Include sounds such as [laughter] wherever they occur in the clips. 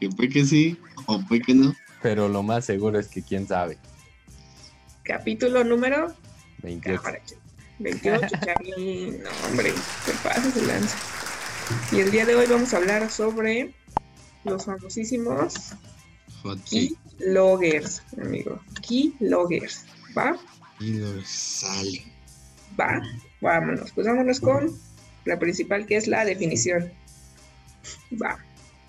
Que fue que sí o fue que no. Pero lo más seguro es que quién sabe. Capítulo número 28. 28, Charlie. No, hombre, se pasa, se lanza. Y el día de hoy vamos a hablar sobre los famosísimos Hot keyloggers, amigo. Keyloggers, ¿va? Y lo sale. Va, vámonos. Pues vámonos con la principal que es la definición. Va.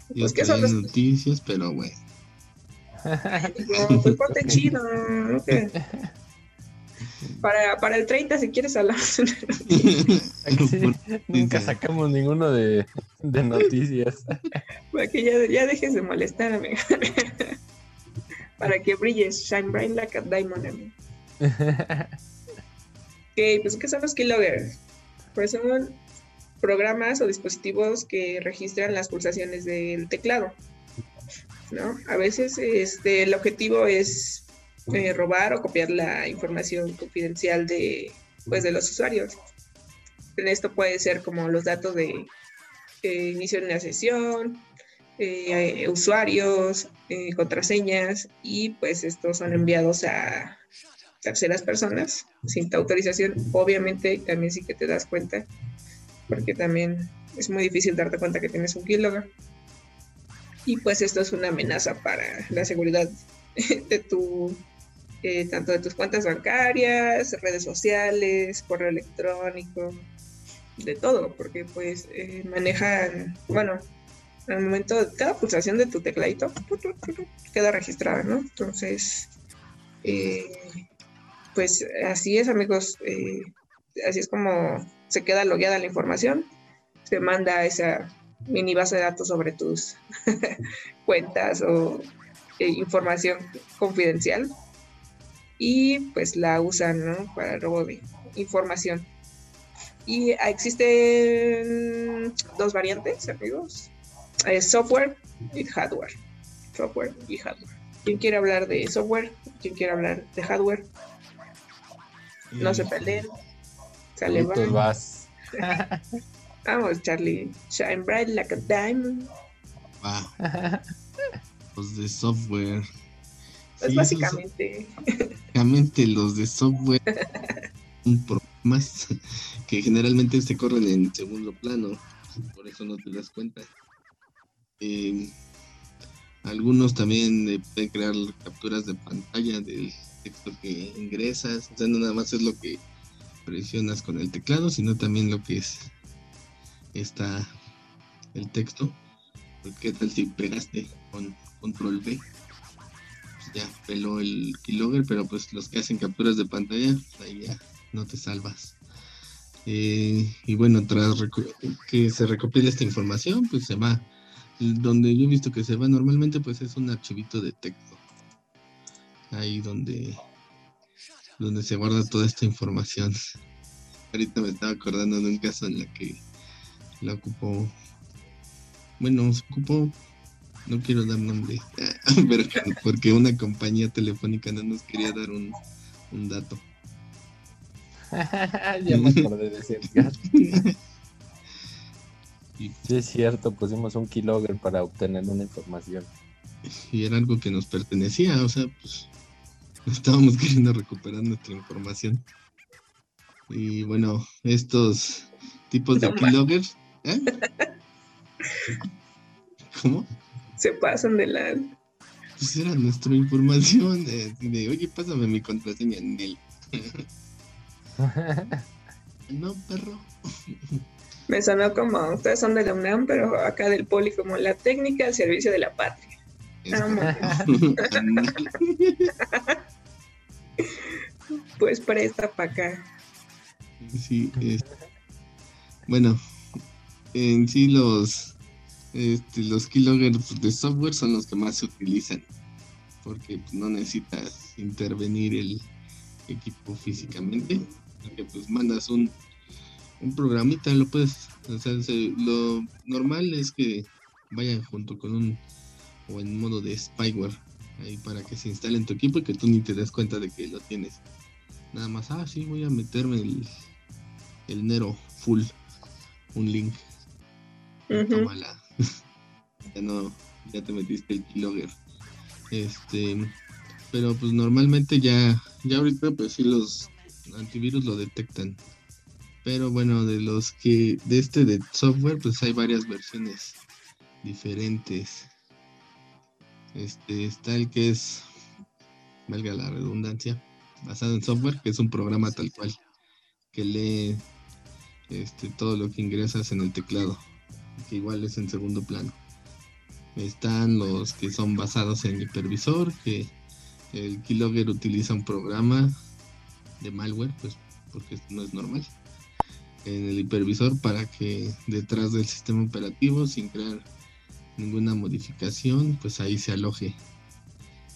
Yo Pues, ¿qué traía son los- noticias, pero bueno. [laughs] [laughs] No, pues ponte. Que- Para, para el 30, si quieres hablar. Sí, nunca sacamos ninguno de, de noticias. [laughs] para que ya, ya dejes de molestar, amigo. para que brilles, shine bright like a diamond, amigo. Ok, pues ¿qué son los keyloggers? Pues son programas o dispositivos que registran las pulsaciones del teclado. ¿no? A veces este, el objetivo es eh, robar o copiar la información confidencial de, pues, de los usuarios. En esto puede ser como los datos de eh, inicio de una sesión, eh, usuarios, eh, contraseñas y pues estos son enviados a terceras personas sin autorización. Obviamente también sí que te das cuenta porque también es muy difícil darte cuenta que tienes un keylogger. Y pues esto es una amenaza para la seguridad [laughs] de tu, eh, tanto de tus cuentas bancarias, redes sociales, correo electrónico, de todo, porque pues eh, manejan, bueno, al momento de cada pulsación de tu tecladito queda registrada, ¿no? Entonces, eh, pues así es, amigos, eh, así es como se queda logueada la información, se manda a esa mini base de datos sobre tus [laughs] cuentas o eh, información confidencial y pues la usan ¿no? para el robo de información. Y existen dos variantes, amigos, eh, software y hardware. Software y hardware. ¿Quién quiere hablar de software? ¿Quién quiere hablar de hardware? No se peleen. Sale, vas. [laughs] Vamos, Charlie. Shine bright like a diamond. Los de software. Pues Sí, básicamente. básicamente los de software son programas que generalmente se corren en segundo plano. Por eso no te das cuenta. Eh, algunos también eh, pueden crear capturas de pantalla del texto que ingresas. O sea, no nada más es lo que presionas con el teclado, sino también lo que es está el texto. Qué tal si pegaste con control B. Pues ya peló el keylogger, pero pues los que hacen capturas de pantalla, ahí ya no te salvas. Eh, y bueno, tras que se recopile esta información, pues se va. Donde yo he visto que se va normalmente, pues es un archivito de texto. Ahí donde, donde se guarda toda esta información. Ahorita me estaba acordando de un caso en la que la ocupó. Bueno, se ocupó. No quiero dar nombre, [laughs] pero porque una compañía telefónica no nos quería dar un, un dato. [laughs] ya me acordé de ese [laughs] Sí, es cierto, pusimos un keylogger para obtener una información. y era algo que nos pertenecía, o sea, pues [laughs] estábamos queriendo recuperar nuestra información. Y bueno, estos tipos de keyloggers. ¿eh? [laughs] ¿Cómo? Se pasan de la. Pues era nuestra información de, de, oye, pásame mi contraseña en el. [laughs] No, perro. Me sonó como. Ustedes son de la UNAM, pero acá del Poli, como la técnica al servicio de la patria. Pues presta para acá. Sí, bueno, en sí los este, los keyloggers de software son los que más se utilizan porque no necesitas intervenir el equipo físicamente, porque pues mandas un un programita, lo puedes, lo normal es que vayan junto con un o en modo de spyware ahí para que se instale en tu equipo y que tú ni te des cuenta de que lo tienes. Nada más, ah, sí, voy a meterme el, el Nero full, un link. Ujú. Tómala. [laughs] ya no, ya te metiste el keylogger. Este, pero pues normalmente ya, ya ahorita pues sí los antivirus lo detectan. Pero bueno, de los que, de este de software, pues hay varias versiones diferentes. Este, está el que es, valga la redundancia, basado en software, que es un programa tal cual, que lee este, todo lo que ingresas en el teclado, que igual es en segundo plano. Están los que son basados en hipervisor, que el keylogger utiliza un programa de malware, pues porque no es normal, en el hipervisor para que detrás del sistema operativo, sin crear ninguna modificación, pues ahí se aloje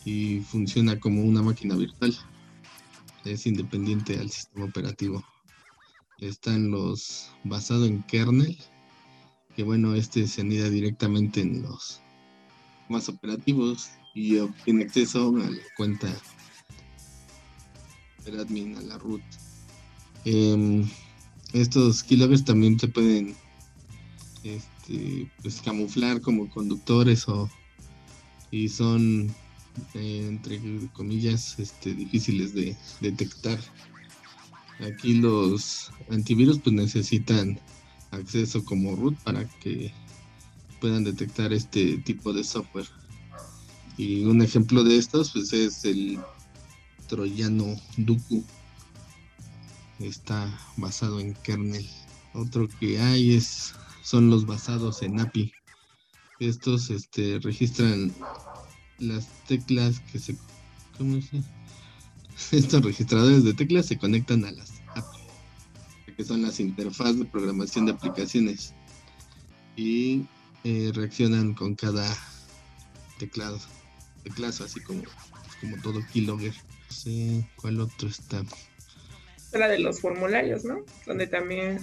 y funciona como una máquina virtual. Es independiente al sistema operativo. Están los basado en kernel, que bueno, este se anida directamente en los más operativos y obtiene acceso a la cuenta del admin, a la root. Em, estos keyloggers también se pueden este, pues, camuflar como conductores o y son eh, entre comillas este, difíciles de detectar. Aquí los antivirus pues necesitan acceso como root para que puedan detectar este tipo de software. Y un ejemplo de estos pues es el troyano Duku. Está basado en kernel. Otro que hay es son los basados en API. Estos este, registran las teclas que se... ¿Cómo se? [laughs] Estos registradores de teclas se conectan a las API, que son las interfaces de programación de aplicaciones. Y eh, reaccionan con cada teclado. Teclazo, así como, como todo keylogger. No sé cuál otro está. La de los formularios, ¿no? Donde también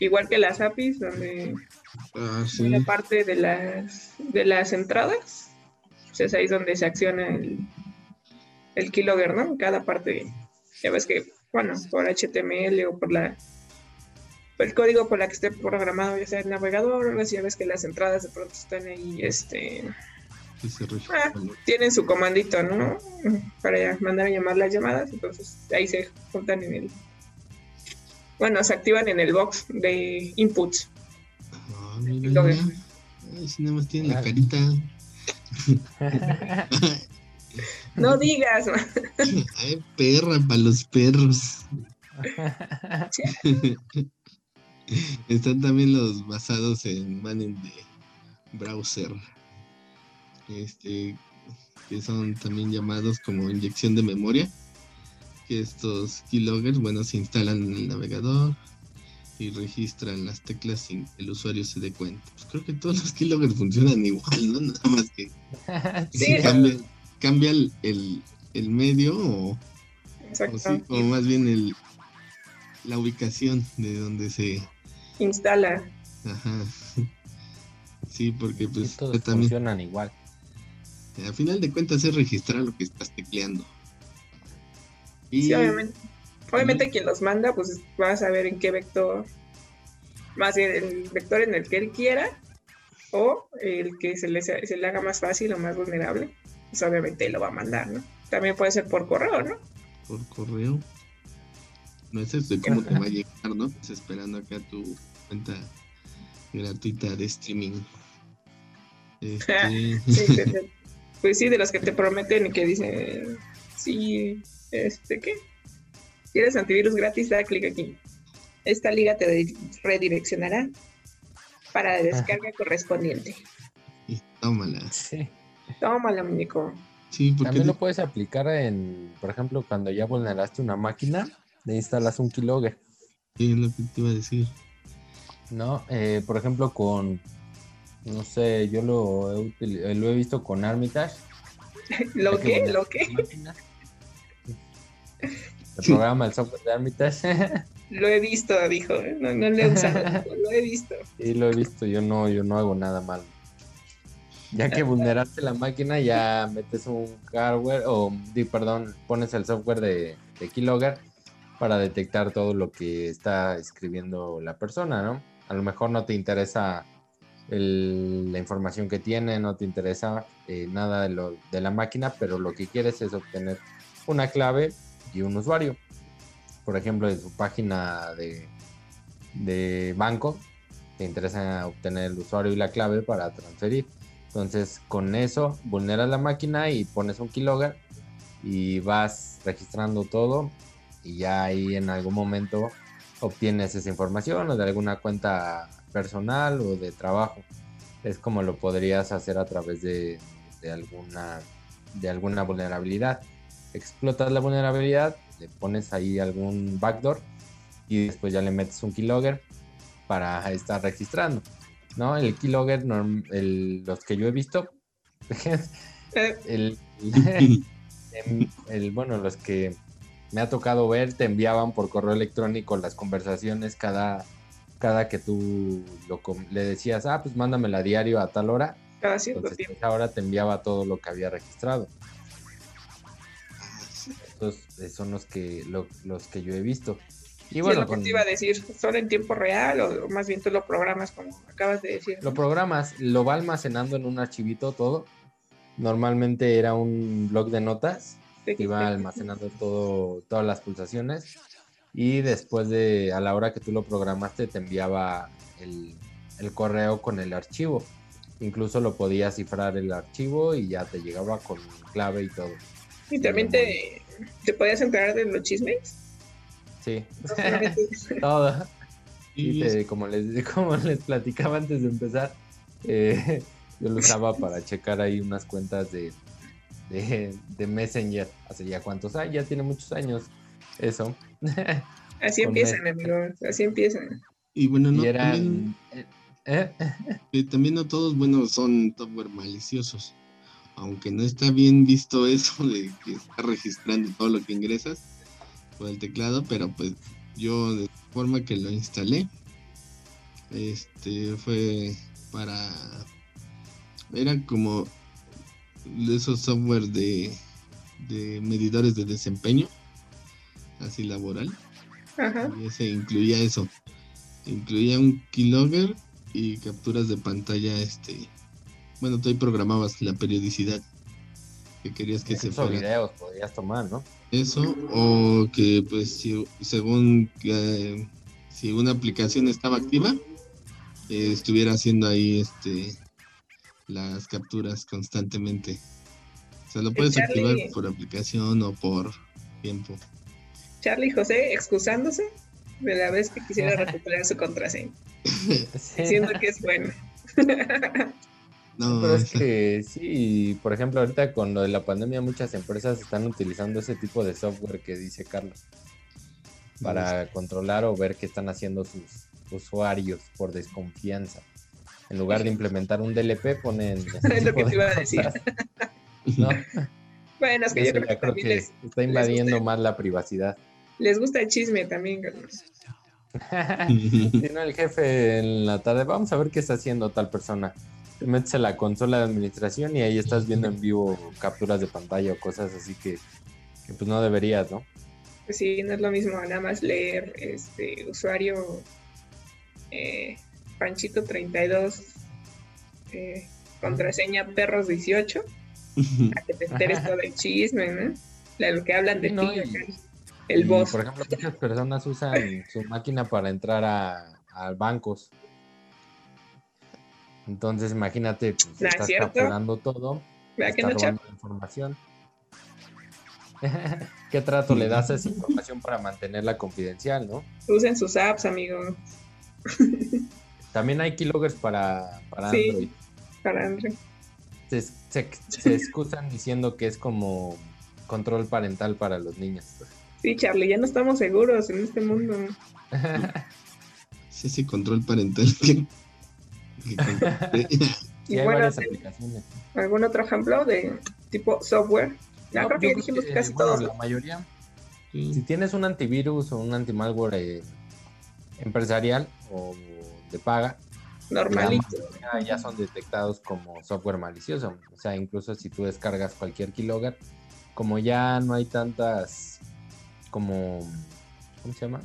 igual que las APIs, donde Ah, una sí. parte de las de las entradas, pues es ahí donde se acciona el, el keylogger, ¿no? En cada parte, ya ves que, bueno, por HTML o por la por el código por la que esté programado, ya sea el navegador, ya ves que las entradas de pronto están ahí, este. Ah, tienen su comandito, ¿no? Para mandar a llamar las llamadas, entonces ahí se juntan en el, bueno, se activan en el box de inputs. Ah, mira, mira. Ay, si nada más tiene la Claro. carita. [laughs] No digas, [laughs] Ay, perra para los perros. [laughs] Están también los basados en manning de browser. Este, que son también llamados como inyección de memoria. Que estos keyloggers, bueno, se instalan en el navegador y registran las teclas sin que el usuario se dé cuenta. Pues creo que todos los keyloggers funcionan igual, ¿no? Nada más que [laughs] Sí. cambia, cambia el, el- el medio o, o, sí, o más bien el, la ubicación de donde se... Instala. Ajá. [laughs] Sí, porque pues todos también, funcionan igual. al final de cuentas es registrar lo que estás tecleando. Y Sí, obviamente. Obviamente quien los manda, pues va a saber en qué vector, más bien el vector en el que él quiera, o el que se le, se le haga más fácil o más vulnerable, pues obviamente lo va a mandar, ¿no? También puede ser por correo, ¿no? por correo. No es eso de cómo te va a llegar, ¿no? Estás esperando acá tu cuenta gratuita de streaming. Este, [laughs] Sí, pues sí, de los que te prometen y que dicen, sí, este, ¿qué? Si eres antivirus gratis, da clic aquí. Esta liga te redireccionará para la descarga correspondiente. y tómala. Sí. Tómala, muñeco. Sí, porque También lo puedes aplicar en, por ejemplo, cuando ya vulneraste una máquina, le instalas un keylogger, sí, es lo que te iba a decir. ¿no? Eh, por ejemplo, con, no sé, yo lo he, util- eh, lo he visto con Armitage. [laughs] ¿Lo qué? ¿Lo qué? máquina, El programa, el software de Armitage. [laughs] Lo he visto, dijo. ¿eh? No, no lo he usado, [laughs] lo he visto. Sí, lo he visto, yo no, yo no hago nada malo. Ya que vulneraste la máquina, ya metes un hardware o, perdón, pones el software de, de Keylogger para detectar todo lo que está escribiendo la persona, ¿no? A lo mejor no te interesa el- la información que tiene, no te interesa eh, nada de, lo, de la máquina, pero lo que quieres es obtener una clave y un usuario. Por ejemplo, de su página de, de banco, te interesa obtener el usuario y la clave para transferir. Entonces, con eso vulneras la máquina y pones un keylogger y vas registrando todo y ya ahí en algún momento obtienes esa información o de alguna cuenta personal o de trabajo. Es como lo podrías hacer a través de, de alguna, de alguna vulnerabilidad. Explotas la vulnerabilidad, le pones ahí algún backdoor y después ya le metes un keylogger para estar registrando. ¿no? El keylogger, el- los que yo he visto, [laughs] Eh, el, el- bueno, los que me ha tocado ver, te enviaban por correo electrónico las conversaciones cada, cada que tú lo le decías, ah, pues mándamela a diario a tal hora. cada cierto Entonces, tiempo. esa hora te enviaba todo lo que había registrado. Estos eh, son los que, lo- los que yo he visto. Y Sí, bueno, es lo que te iba a decir, ¿son en tiempo real o, más bien tú lo programas como acabas de decir? Lo programas, lo va almacenando en un archivito todo. Normalmente era un blog de notas que iba almacenando todo, todas las pulsaciones y después de, a la hora que tú lo programaste, te enviaba el, el correo con el archivo. Incluso lo podías cifrar el archivo y ya te llegaba con clave y todo. Y también te, te podías enterar de los chismes. Sí, [laughs] todo. Y te- como, les, [laughs] como les platicaba antes de empezar, eh, yo lo usaba para checar ahí unas cuentas de, de, de Messenger. Hace ya cuántos años, ya tiene muchos años eso. [laughs] así empiezan, amigos, así empiezan. y bueno, no, y también, eran... ¿eh? eh, también no todos, bueno, son software maliciosos. Aunque no está bien visto [laughs] eso de que está registrando todo lo que ingresas por el teclado, pero pues yo de forma que lo instalé, este fue para era como de esos software de, de medidores de desempeño, así laboral. Ajá. Y ese incluía eso. Incluía un keylogger y capturas de pantalla, este. Bueno, tú ahí programabas la periodicidad que querías que se fuera. videos podías tomar, ¿no? Eso, o que pues si, según que, si una aplicación estaba activa, eh, estuviera haciendo ahí este las capturas constantemente. O sea, lo puedes Charlie- activar por aplicación o por tiempo. Charlie José excusándose de la vez que quisiera [laughs] recuperar su contraseña, diciendo que es bueno. [laughs] No, Pero es que sí, por ejemplo, ahorita con lo de la pandemia muchas empresas están utilizando ese tipo de software que dice Carlos para controlar o ver qué están haciendo sus usuarios por desconfianza. En lugar de implementar un DLP, ponen [laughs] Es lo tipo que te iba a decir. [laughs] ¿no? Bueno, es que yo Eso creo que creo que les, está invadiendo gusta. más la privacidad. les gusta el chisme también, Carlos. [laughs] Si no, el jefe en la tarde, vamos a ver qué está haciendo tal persona. Te metes a la consola de administración y ahí estás viendo en vivo capturas de pantalla o cosas así que, que pues no deberías, ¿no? Pues sí, no es lo mismo nada más leer este usuario eh, Panchito32, eh, contraseña perros18, a que te enteres todo el chisme, ¿no? De lo que hablan de Sí, no, ti, y- el Y, boss. Por ejemplo, muchas personas usan su máquina para entrar a, a bancos. Entonces, imagínate, pues, ¿No es estás capturando todo, ¿Verdad que estás no, robando la información. [laughs] ¿Qué trato le das a esa información para mantenerla confidencial, no? Usen sus apps, amigo, [laughs] También hay keyloggers para, para Sí. Android. para Android. Se, se- se excusan diciendo que es como control parental para los niños. Sí, Charlie, ya no estamos seguros en este mundo. [laughs] Es ese control parental [laughs] Y bueno, varias ¿te- aplicaciones. ¿algún otro ejemplo de tipo software? No, No, creo que ya dijimos que, casi bueno, todos. La mayoría. Si tienes un antivirus o un antimalware eh, empresarial o de paga, Normalito. ya, ya son detectados como software malicioso. O sea, incluso si tú descargas cualquier keylogger, como ya no hay tantas como ¿cómo se llama?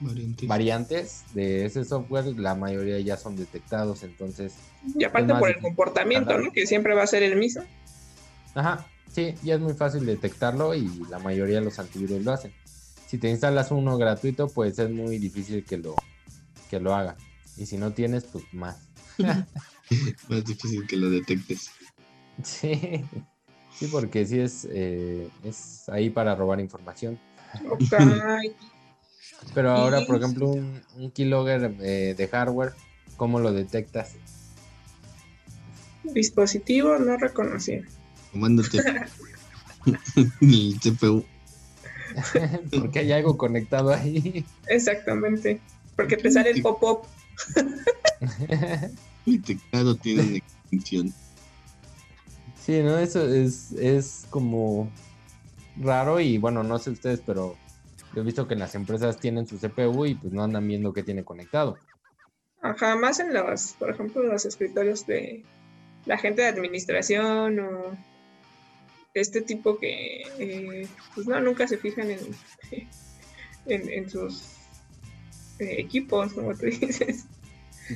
Variantes. variantes de ese software, la mayoría ya son detectados, entonces, Y aparte por el comportamiento, ¿no? Que siempre va a ser el mismo. ajá, sí, ya es muy fácil detectarlo y la mayoría de los antivirus lo hacen. Si te instalas uno gratuito, pues es muy difícil que lo, que lo haga. Y si no tienes, pues más. [laughs] [laughs] Más difícil que lo detectes. Sí, sí, porque sí es, eh, es ahí para robar información. Ok. [laughs] Pero ahora, por ejemplo, un, un keylogger eh, de hardware, ¿cómo lo detectas? Dispositivo no reconocido. Tomándote [laughs] [laughs] el CPU. [laughs] Porque hay algo conectado ahí. Exactamente. Porque te sale el pop-up. Detectado tiene una extensión. Sí, ¿no? Eso es, es como raro y bueno, no sé ustedes, pero yo he visto que las empresas tienen su CPU y pues no andan viendo qué tiene conectado. Ajá, más en los, por ejemplo, los escritorios de la gente de administración o este tipo que, eh, pues no, nunca se fijan en, [laughs] en, en sus eh, equipos, como tú [laughs] dices.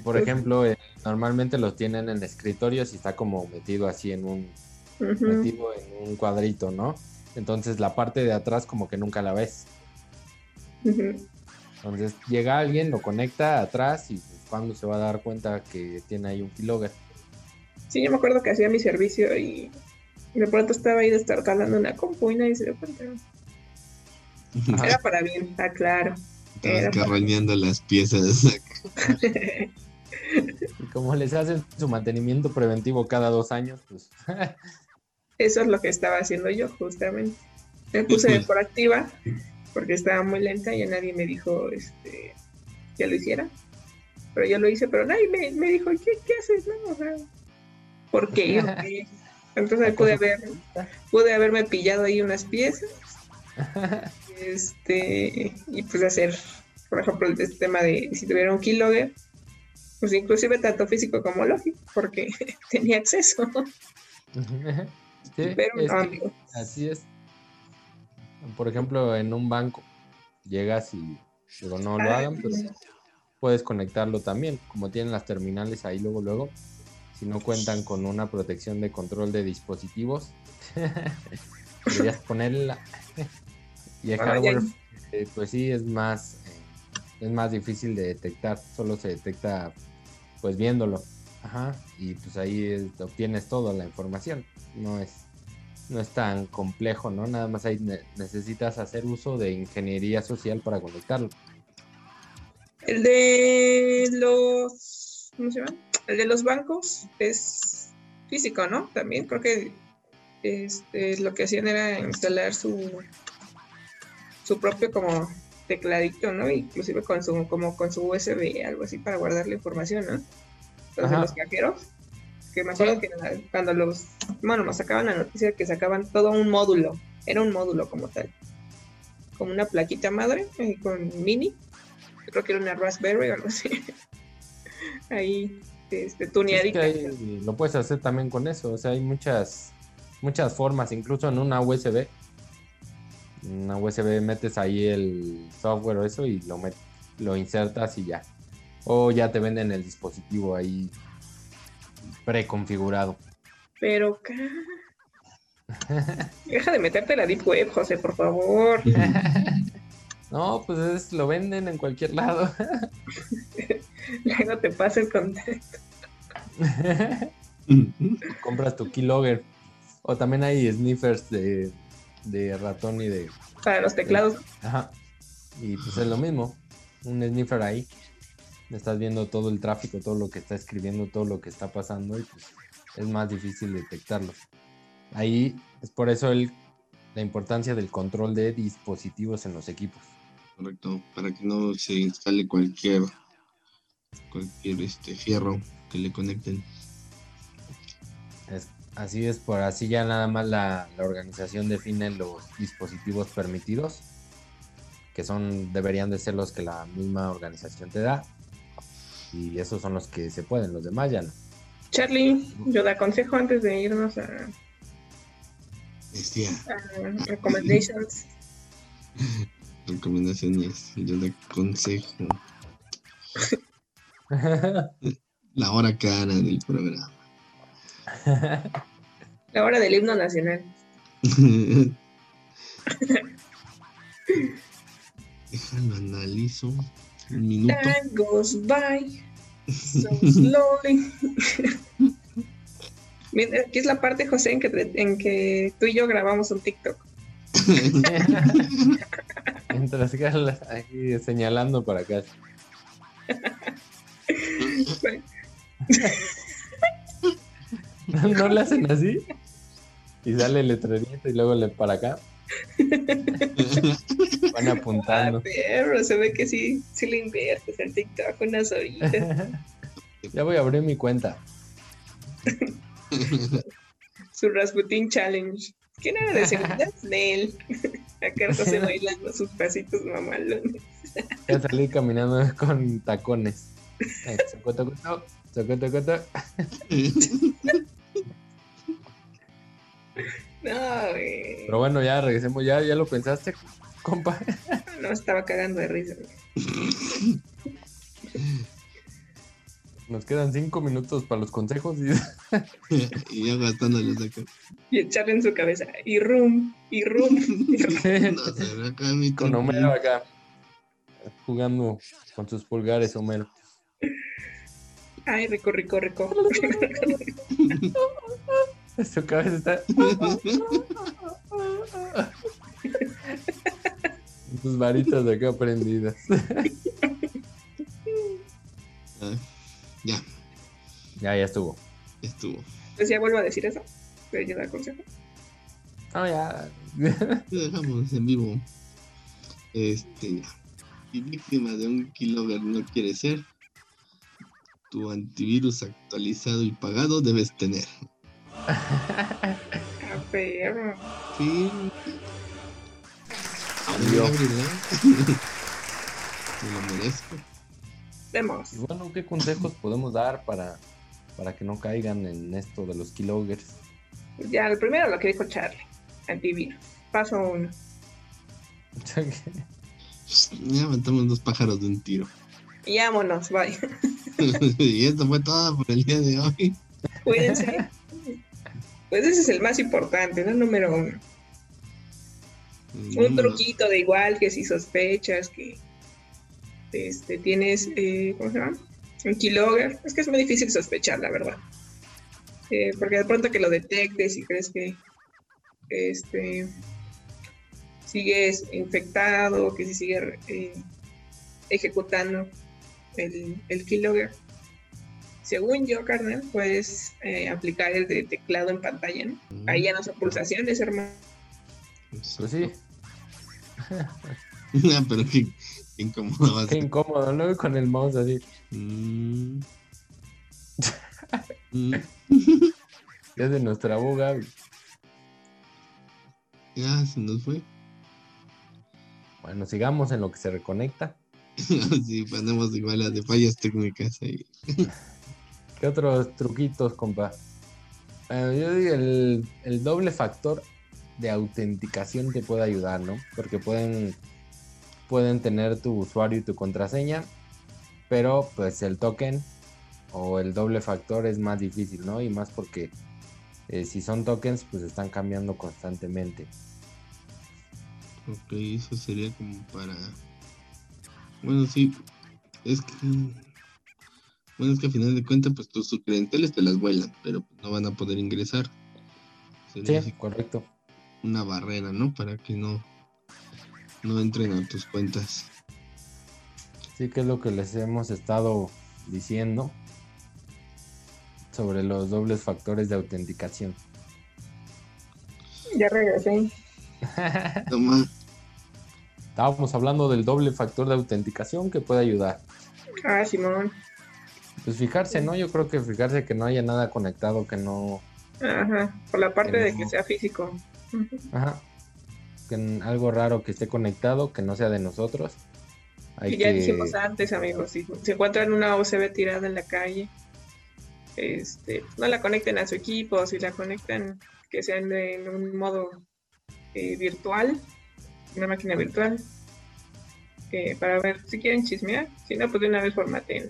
Por Pues- ejemplo, eh, normalmente los tienen en escritorios y está como metido así en un, metido en un cuadrito, ¿no? Entonces la parte de atrás como que nunca la ves. Entonces llega alguien, lo conecta atrás y pues, cuando se va a dar cuenta que tiene ahí un keylogger. Sí, yo me acuerdo que hacía mi servicio y de pronto estaba ahí destartalando una compu y nadie se dio cuenta. Ajá. Era para bien, está claro. Estabas las piezas. [laughs] Y como les hacen su mantenimiento preventivo cada dos años, pues [laughs] Eso es lo que estaba haciendo yo, justamente. Me puse [laughs] por activa porque estaba muy lenta y nadie me dijo este, que lo hiciera. Pero yo lo hice, pero nadie me, me dijo, ¿qué, qué haces? No? O sea, ¿por qué? [laughs] Entonces pude, haber, pude haberme pillado ahí unas piezas [laughs] este, y pues hacer, por ejemplo, el este tema de si tuviera un keylogger, pues inclusive tanto físico como lógico, porque [laughs] tenía acceso. Sí, Pero no, que así es. Por ejemplo, en un banco llegas y digo, no lo hagan, pero puedes conectarlo también, como tienen las terminales ahí luego, luego. Si no cuentan con una protección de control de dispositivos, [laughs] deberías ponerla. y el hardware, eh, pues sí, es más, eh, es más difícil de detectar. Solo se detecta, pues viéndolo. Ajá. Y pues ahí es- obtienes toda la información. No es, no es tan complejo, ¿no? Nada más ahí ne- necesitas hacer uso de ingeniería social para conectarlo. El de los. ¿Cómo se llama? El de los bancos es físico, ¿no? También creo que este, lo que hacían era instalar su su propio como tecladito, ¿no? Inclusive con su como con su USB, algo así para guardar la información, ¿no? Los de Ajá. los cajeros. Que me acuerdo que cuando los, bueno, nos sacaban la noticia que sacaban todo un módulo, era un módulo como tal, como una plaquita madre ahí con mini, creo que era una Raspberry o algo así, [laughs] ahí, este, Es tuneadita. que hay- lo puedes hacer también con eso. O sea, hay muchas, muchas formas, incluso en una USB. En una USB metes ahí el software o eso y lo, met- lo insertas y ya. O ya te venden el dispositivo ahí preconfigurado. Pero, ca- deja de meterte la deep web, José, por favor. [laughs] No, pues es- lo venden en cualquier lado. [laughs] Luego te pasa el contacto. [laughs] Compras tu keylogger. O también hay sniffers de, de ratón y de Para los teclados, Ajá. Y pues es lo mismo. Un sniffer ahí. Estás viendo todo el tráfico, todo lo que está escribiendo, todo lo que está pasando y pues es más difícil detectarlo. Ahí es por eso el, la importancia del control de dispositivos en los equipos. Correcto, para que no se instale cualquier cualquier este fierro que le conecten. Es- así es, por así ya nada más la, la organización define los dispositivos permitidos, que son, deberían de ser los que la misma organización te da. Y esos son los que se pueden, los demás ya no. Charlie, yo te aconsejo antes de irnos a, Bestia. a recommendations. [laughs] recomendaciones. Yo le aconsejo [laughs] la hora cara del programa. La hora del himno nacional. [laughs] Déjalo analizo. Un minuto. Time goes by [laughs] so slowly. Mira, aquí es la parte, José, en que, en que tú y yo grabamos un TikTok. [laughs] Mientras que aquí señalando para acá. [laughs] ¿No, no le hacen así? Y sale el letrerito y luego le para acá. [laughs] Van Ah, apuntando. perro, se ve que sí, sí le inviertes en TikTok unas horitas. Ya voy a abrir mi cuenta. [laughs] Su Rasputin Challenge. ¿Quién era de seguridad? Nel. Acá José bailando sus pasitos mamalones. Voy a salir caminando con tacones. Eh, soco, toco, toc, soco, toco, toc. [laughs] No, güey. Pero bueno, ya regresemos. ¿Ya, ya lo pensaste, compa? [laughs] No estaba cagando de risa. güey. Nos quedan cinco minutos para los consejos y [laughs] y ya gastándoles acá. Y echarle en su cabeza. Y rum, y rum, [laughs] y rum. No se ve acá mi con Homero acá jugando con sus pulgares, Homero. Ay, rico, rico, rico. Su cabeza está. [laughs] Sus varitas de acá prendidas. Ah, ya, Ya, ya estuvo. estuvo. Pues ya vuelvo a decir eso. Pero yo da consejo. No, ya. Lo dejamos en vivo. Este, si víctima de un keylogger no quiere ser, tu antivirus actualizado y pagado debes tener. Perro. Sí. Adiós. Me lo merezco. Vemos. Y bueno, ¿qué consejos podemos dar para, para que no caigan en esto de los keyloggers? Ya, lo primero lo que dijo Charlie. Antivirus. Paso uno. Ya matamos dos pájaros de un tiro. Y vámonos, bye. [laughs] y esto fue todo por el día de hoy. Cuídense. Pues ese es el más importante, ¿no? Número uno. Un truquito de igual que si sospechas que este, tienes, eh, ¿cómo se llama? Un keylogger. Es que es muy difícil sospechar, la verdad. Eh, porque de pronto que lo detectes y crees que este, sigues infectado, que se sigue eh, ejecutando el, el keylogger. Según yo, carnal, puedes eh, aplicar el de teclado en pantalla, ¿no? Ahí ya no son pulsaciones, hermano. Pues sí, [laughs] Ah, pero qué, qué incómodo va a qué ser. incómodo, ¿no? Con el mouse así. Mm. Mm. [laughs] Ya boga. Ya se nos fue. Bueno, sigamos en lo que se reconecta. [laughs] Sí, ponemos igual a de fallas técnicas ahí. ¿Qué otros truquitos, compa? Yo digo, el, el doble factor de autenticación te puede ayudar, ¿no? Porque pueden, pueden tener tu usuario y tu contraseña, pero pues el token o el doble factor es más difícil, ¿no? Y más porque eh, si son tokens, pues están cambiando constantemente. Ok, eso sería como para. Bueno, sí. Es que. Bueno, es que a final de cuentas, pues tus credenciales te las vuelan, pero pues, no van a poder ingresar. Sería Sí, correcto. una barrera, ¿no? Para que no, no entren a tus cuentas. Sí, que es lo que les hemos estado diciendo sobre los dobles factores de autenticación. Ya regresé. [laughs] Toma, Estábamos hablando del doble factor de autenticación que puede ayudar. Ah, Simón. Pues fijarse, ¿no? Yo creo que fijarse que no haya nada conectado, que no... Ajá. Por la parte de que sea físico. Ajá. Que algo raro que esté conectado, que no sea de nosotros. Hay Y ya que... dijimos antes, amigos, si se encuentran una USB tirada en la calle, este, no la conecten a su equipo, si la conectan, que sean en un modo eh, virtual, una máquina virtual, que para ver si quieren chismear. Si no, pues de una vez formateen.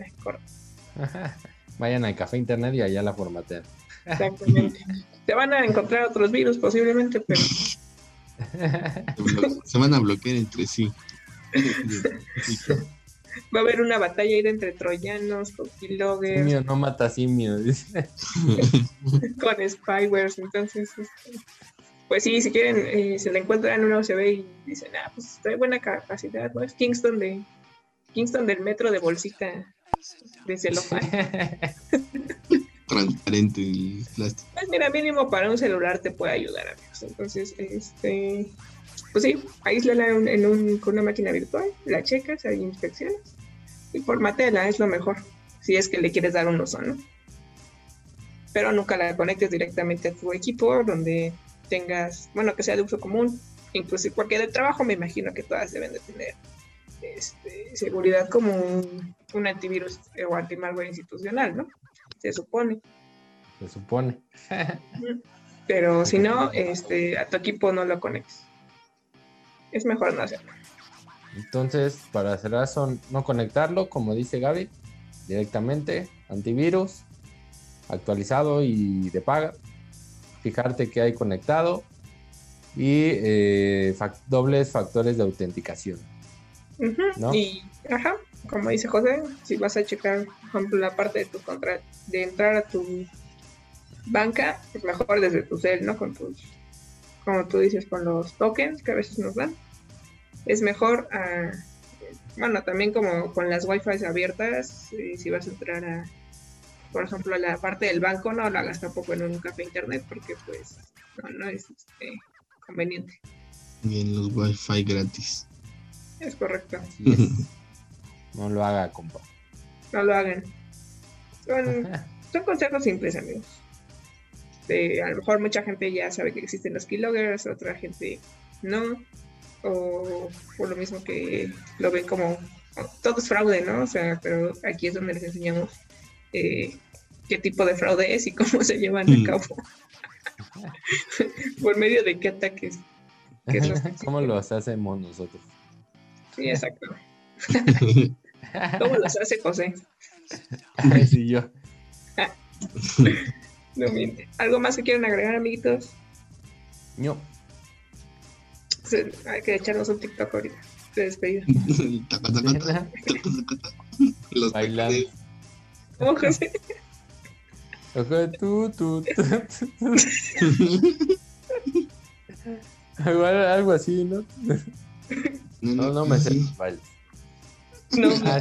[laughs] Vayan al café internet y allá la formatean. Exactamente. Se van a encontrar otros virus posiblemente, pero [laughs] Se van a bloquear entre sí. [laughs] va a haber una batalla ahí entre troyanos, con keyloggers, Simio no mata simio. dice. con spywares. Entonces, este, pues sí, si quieren, eh, se la encuentran en una OCB y dicen, ah, pues trae buena capacidad, ¿no? Es Kingston de Kingston del metro de bolsita de celofán. [laughs] Transparente el plástico. Pues mira, mínimo para un celular te puede ayudar, amigos. Entonces, este, pues sí, aíslala en, en un, con una máquina virtual, la checas, hay inspecciones y formatela, es lo mejor, si es que le quieres dar un uso, ¿no? Pero nunca la conectes directamente a tu equipo donde tengas, bueno, que sea de uso común, inclusive cualquier de trabajo, me imagino que todas deben de tener este, seguridad como un, un antivirus eh, o antimalware institucional, ¿no? Se supone. Se supone. [laughs] Pero si no, este, a tu equipo no lo conectes. Es mejor no hacerlo. Entonces, para cerrar, son no conectarlo, como dice Gaby, directamente, antivirus, actualizado y de paga. Fijarte que hay conectado y eh, dobles factores de autenticación. ¿No? Y, ajá, como dice José, si vas a checar, por ejemplo, la parte de tu contra de entrar a tu banca, pues mejor desde tu cel, ¿no? Con tus, como tú dices, con los tokens que a veces nos dan. Es mejor, ah, bueno, también como con las wifi abiertas, eh, si vas a entrar a, por ejemplo, a la parte del banco, no la hagas tampoco en un café internet, porque pues no, no es este, conveniente. Bien, los wifi gratis. Es correcto. [laughs] No lo haga, compa. No lo hagan. Son, [laughs] son consejos simples, amigos. A lo mejor mucha gente ya sabe que existen los keyloggers, otra gente no. O por lo mismo que lo ven como todo es fraude, ¿no? O sea, pero aquí es donde les enseñamos eh, qué tipo de fraude es y cómo se llevan a Mm. cabo. [laughs] por medio de qué ataques. [laughs] que- ¿Cómo los hacemos nosotros? Sí, exacto. ¿Cómo los hace José? Ay, sí, yo. No miente. ¿Algo más que quieran agregar, amiguitos? Se- Hay que echarnos un TikTok ahorita. De despedida. [laughs] Los Bailando. ¿Cómo, José? Ojo, tú, tú, tú, tú. Igual algo así, ¿no? No, no me sé sí. No. [laughs] Ah,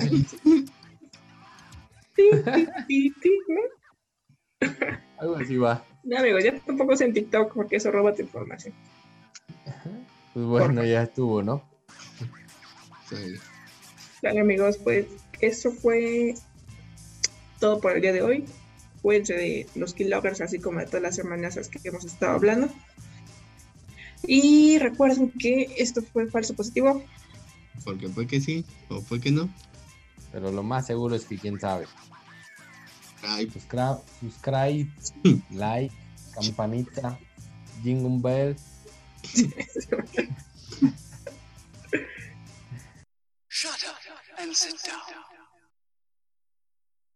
sí, [laughs] algo así va. No, amigos, ya tampoco es en TikTok porque eso roba tu información. Pues bueno, ya estuvo, ¿no? Vale, amigos, pues eso fue todo por el día de hoy. Cuídense de los keyloggers, así como de todas las amenazas que hemos estado hablando. Y recuerden que esto fue falso positivo. Porque fue que sí, o fue que no. Pero lo más seguro es que quién sabe. Ay, Subscribe, subscribe [laughs] like, campanita, jingle bell. Shut up and sit down.